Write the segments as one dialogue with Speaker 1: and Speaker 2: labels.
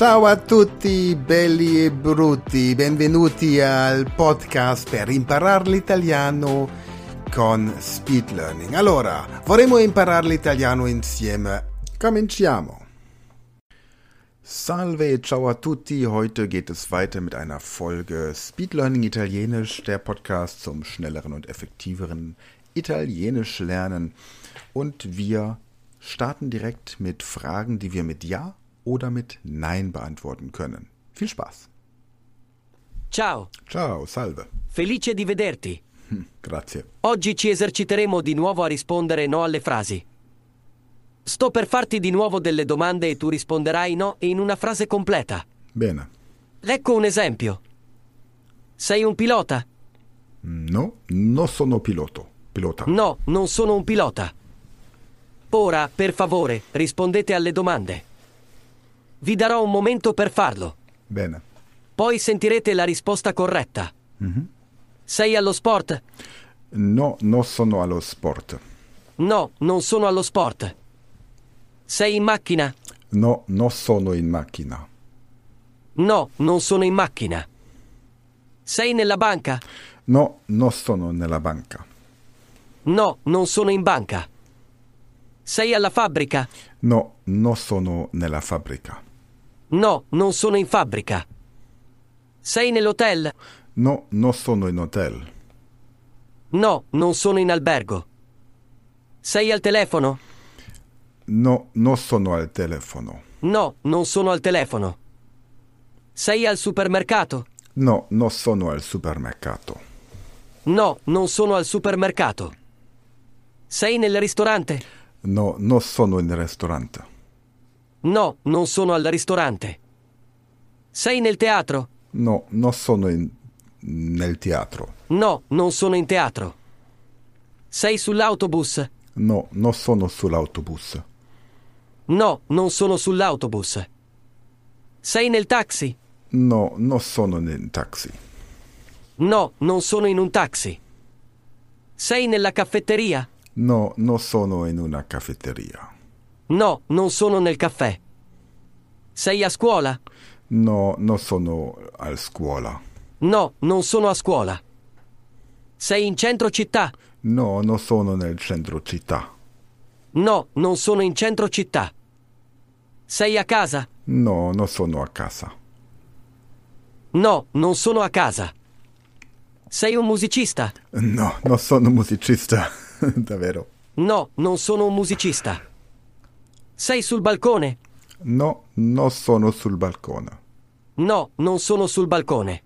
Speaker 1: Ciao a tutti belli e brutti, benvenuti al podcast per imparare l'italiano con Speed Learning. Allora, vorremmo imparare l'italiano insieme. Cominciamo. Salve, ciao a tutti. Heute geht es weiter mit einer Folge Speed Learning Italienisch, der Podcast zum schnelleren und effektiveren Italienisch lernen. Und wir starten direkt mit Fragen, die wir mit Ja oder mit Nein beantworten können. Viel Spaß.
Speaker 2: Ciao,
Speaker 1: Ciao, salve.
Speaker 2: felice di vederti.
Speaker 1: Hm, Grazie.
Speaker 2: Oggi ci eserciteremo di nuovo a rispondere no alle frasi. Sto per farti di nuovo delle domande e tu risponderai no in una frase completa.
Speaker 1: Bene.
Speaker 2: Ecco un esempio. Sei un pilota?
Speaker 1: No, no sono piloto. Pilota.
Speaker 2: No, non sono un pilota. Ora, per favore, rispondete alle domande. Vi darò un momento per farlo.
Speaker 1: Bene.
Speaker 2: Poi sentirete la risposta corretta. Sei allo sport?
Speaker 1: No, no sono allo sport.
Speaker 2: No, non sono allo sport. Sei in macchina?
Speaker 1: No, no sono in macchina.
Speaker 2: No, non sono in macchina. Sei nella banca?
Speaker 1: No, no sono nella banca.
Speaker 2: No, non sono in banca. Sei alla fabbrica?
Speaker 1: No, no sono nella fabbrica.
Speaker 2: No, non sono in fabbrica. Sei nell'hotel?
Speaker 1: No, no sono in hotel.
Speaker 2: No, non sono in albergo. Sei al telefono?
Speaker 1: No, no sono al telefono.
Speaker 2: No, non sono al telefono. Sei al supermercato?
Speaker 1: No, no sono al supermercato.
Speaker 2: No, non sono al supermercato. Sei nel ristorante?
Speaker 1: No, no sono in ristorante.
Speaker 2: No, non sono al ristorante. Sei nel teatro?
Speaker 1: No, no sono in, nel teatro.
Speaker 2: No, non sono in teatro. Sei sull'autobus?
Speaker 1: No, no sono sull'autobus.
Speaker 2: No, non sono sull'autobus. Sei nel taxi?
Speaker 1: No, no sono nel taxi.
Speaker 2: No, non sono in un taxi. Sei nella caffetteria?
Speaker 1: No, no sono in una caffetteria.
Speaker 2: No, non sono nel caffè. Sei a scuola?
Speaker 1: No, no sono a scuola.
Speaker 2: No, non sono a scuola. Sei in centro città?
Speaker 1: No, no sono nel centro città.
Speaker 2: No, non sono in centro città. Sei a casa?
Speaker 1: No, no sono a casa.
Speaker 2: No, non sono a casa. Sei un musicista?
Speaker 1: No, no sono musicista. Davvero.
Speaker 2: No, non sono un musicista. Sei sul balcone?
Speaker 1: No, no sono sul balcone.
Speaker 2: No, non sono sul balcone.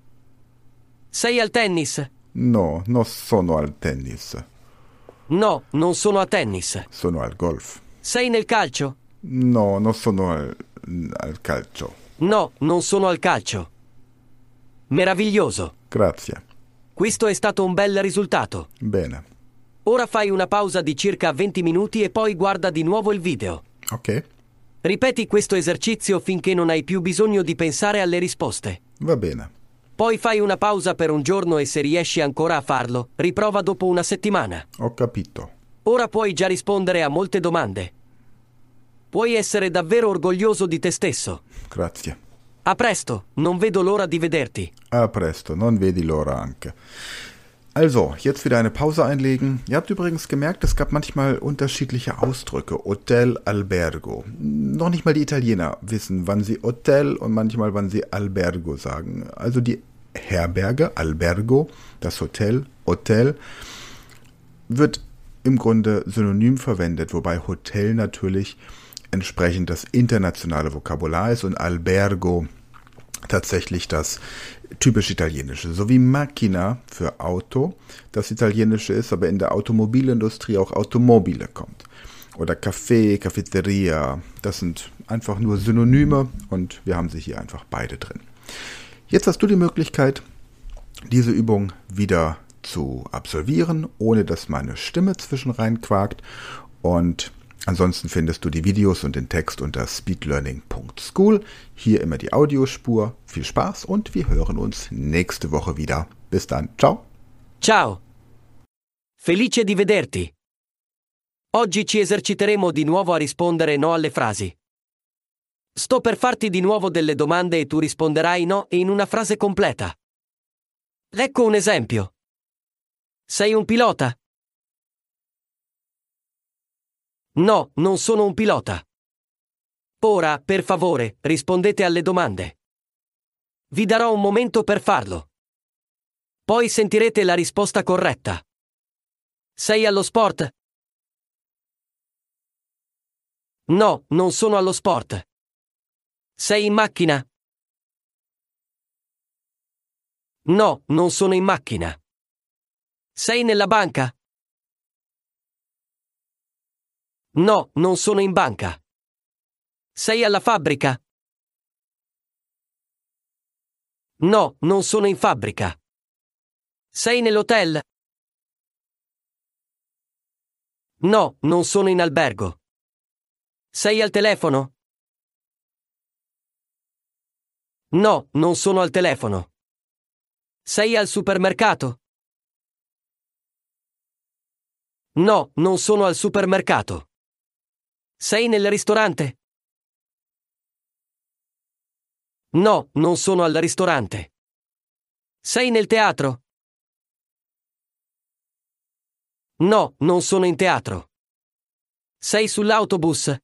Speaker 2: Sei al tennis?
Speaker 1: No, no sono al tennis.
Speaker 2: No, non sono a tennis.
Speaker 1: Sono al golf.
Speaker 2: Sei nel calcio?
Speaker 1: No, no sono al, al calcio.
Speaker 2: No, non sono al calcio. Meraviglioso.
Speaker 1: Grazie.
Speaker 2: Questo è stato un bel risultato.
Speaker 1: Bene.
Speaker 2: Ora fai una pausa di circa 20 minuti e poi guarda di nuovo il video.
Speaker 1: Ok,
Speaker 2: Ripeti questo esercizio finché non hai più bisogno di pensare alle risposte.
Speaker 1: va bene.
Speaker 2: Poi fai una pausa per un giorno e se riesci ancora a farlo, riprova dopo una settimana.
Speaker 1: Ho capito.
Speaker 2: Ora puoi già rispondere a molte domande. Puoi essere davvero orgoglioso di te stesso.
Speaker 1: Grazie.
Speaker 2: A presto, non vedo l'ora di vederti.
Speaker 1: A presto, non vedi l'ora anche. Also, jetzt wieder eine Pause einlegen. Ihr habt übrigens gemerkt, es gab manchmal unterschiedliche Ausdrücke. Hotel, Albergo. Noch nicht mal die Italiener wissen, wann sie Hotel und manchmal wann sie Albergo sagen. Also die Herberge, Albergo, das Hotel, Hotel, wird im Grunde synonym verwendet, wobei Hotel natürlich entsprechend das internationale Vokabular ist und Albergo tatsächlich das typisch italienische. So wie Macchina für Auto das italienische ist, aber in der Automobilindustrie auch Automobile kommt. Oder Café, Cafeteria, das sind einfach nur Synonyme und wir haben sie hier einfach beide drin. Jetzt hast du die Möglichkeit, diese Übung wieder zu absolvieren, ohne dass meine Stimme zwischen rein quakt. Und ansonsten findest du die Videos und den Text unter speedlearning.school. Hier immer die Audiospur. Viel Spaß und wir hören uns nächste Woche wieder. Bis dann. Ciao.
Speaker 2: Ciao! Felice di vederti. Oggi ci eserciteremo di nuovo a rispondere no alle frasi. Sto per farti di nuovo delle domande e tu risponderai no in una frase completa. Ecco un esempio. Sei un pilota? No, non sono un pilota. Ora, per favore, rispondete alle domande. Vi darò un momento per farlo. Poi sentirete la risposta corretta. Sei allo sport? No, non sono allo sport. Sei in macchina? No, non sono in macchina. Sei nella banca? No, non sono in banca. Sei alla fabbrica? No, non sono in fabbrica. Sei nell'hotel? No, non sono in albergo. Sei al telefono? No, non sono al telefono. Sei al supermercato? No, non sono al supermercato. Sei nel ristorante? No, non sono al ristorante. Sei nel teatro? No, non sono in teatro. Sei sull'autobus?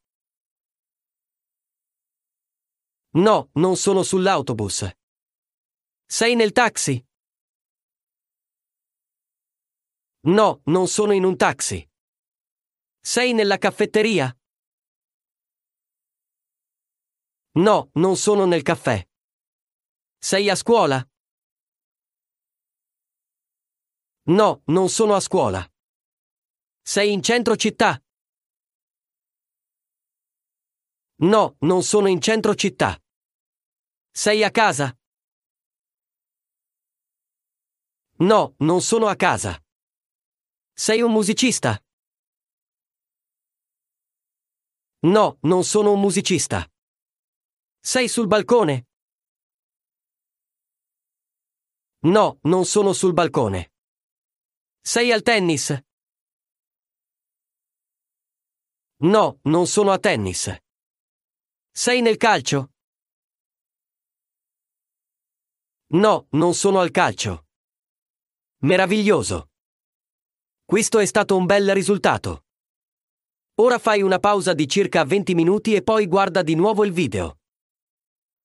Speaker 2: No, non sono sull'autobus. Sei nel taxi? No, non sono in un taxi. Sei nella caffetteria? No, non sono nel caffè. Sei a scuola? No, non sono a scuola. Sei in centro città? No, non sono in centro città. Sei a casa? No, non sono a casa. Sei un musicista? No, non sono un musicista. Sei sul balcone? No, non sono sul balcone. Sei al tennis? No, non sono a tennis. Sei nel calcio? No, non sono al calcio. Meraviglioso. Questo è stato un bel risultato. Ora fai una pausa di circa 20 minuti e poi guarda di nuovo il video.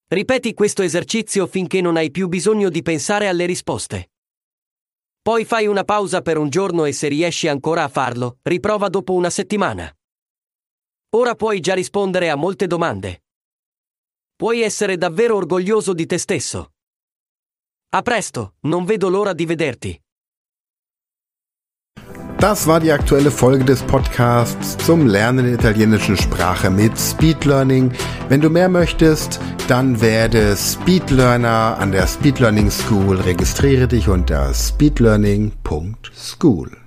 Speaker 2: Ripeti questo esercizio finché non hai più bisogno di pensare alle risposte. Poi fai una pausa per un giorno e se riesci ancora a farlo, riprova dopo una settimana. Ora puoi già rispondere a molte domande. Puoi essere davvero orgoglioso di te stesso. A presto, non vedo l'ora di vederti.
Speaker 1: Das war die aktuelle Folge des Podcasts zum Lernen der italienischen Sprache mit Speed Learning. Wenn du mehr möchtest, dann werde Speedlearner an der Speed Learning School. Registriere dich unter speedlearning.school.